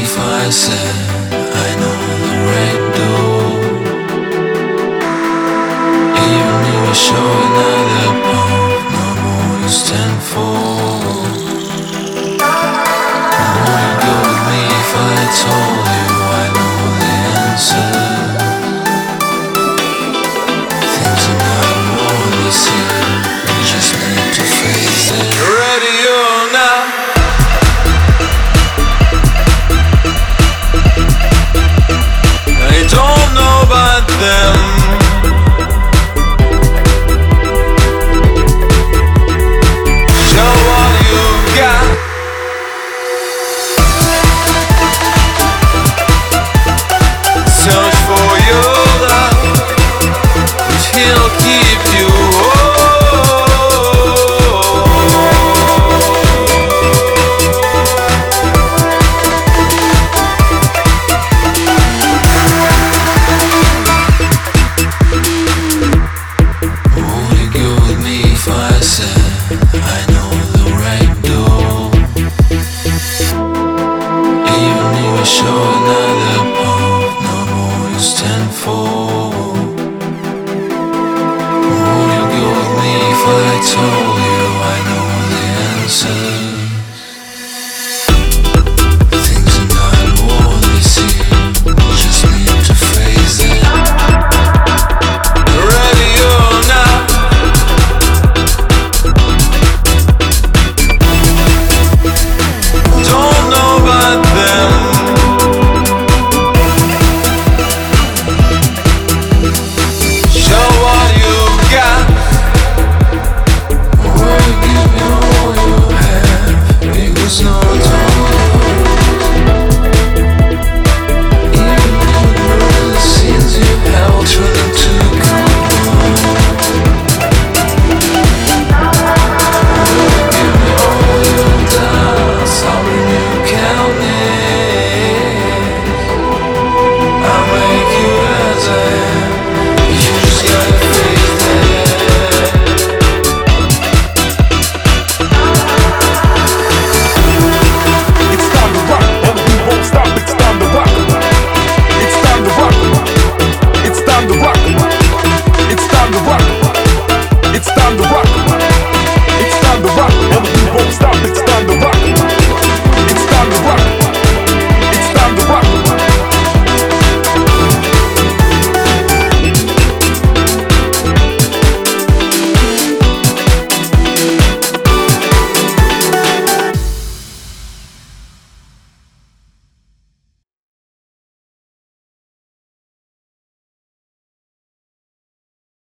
if I said I know the right door? Even if I show another path, no more you stand for. them. show another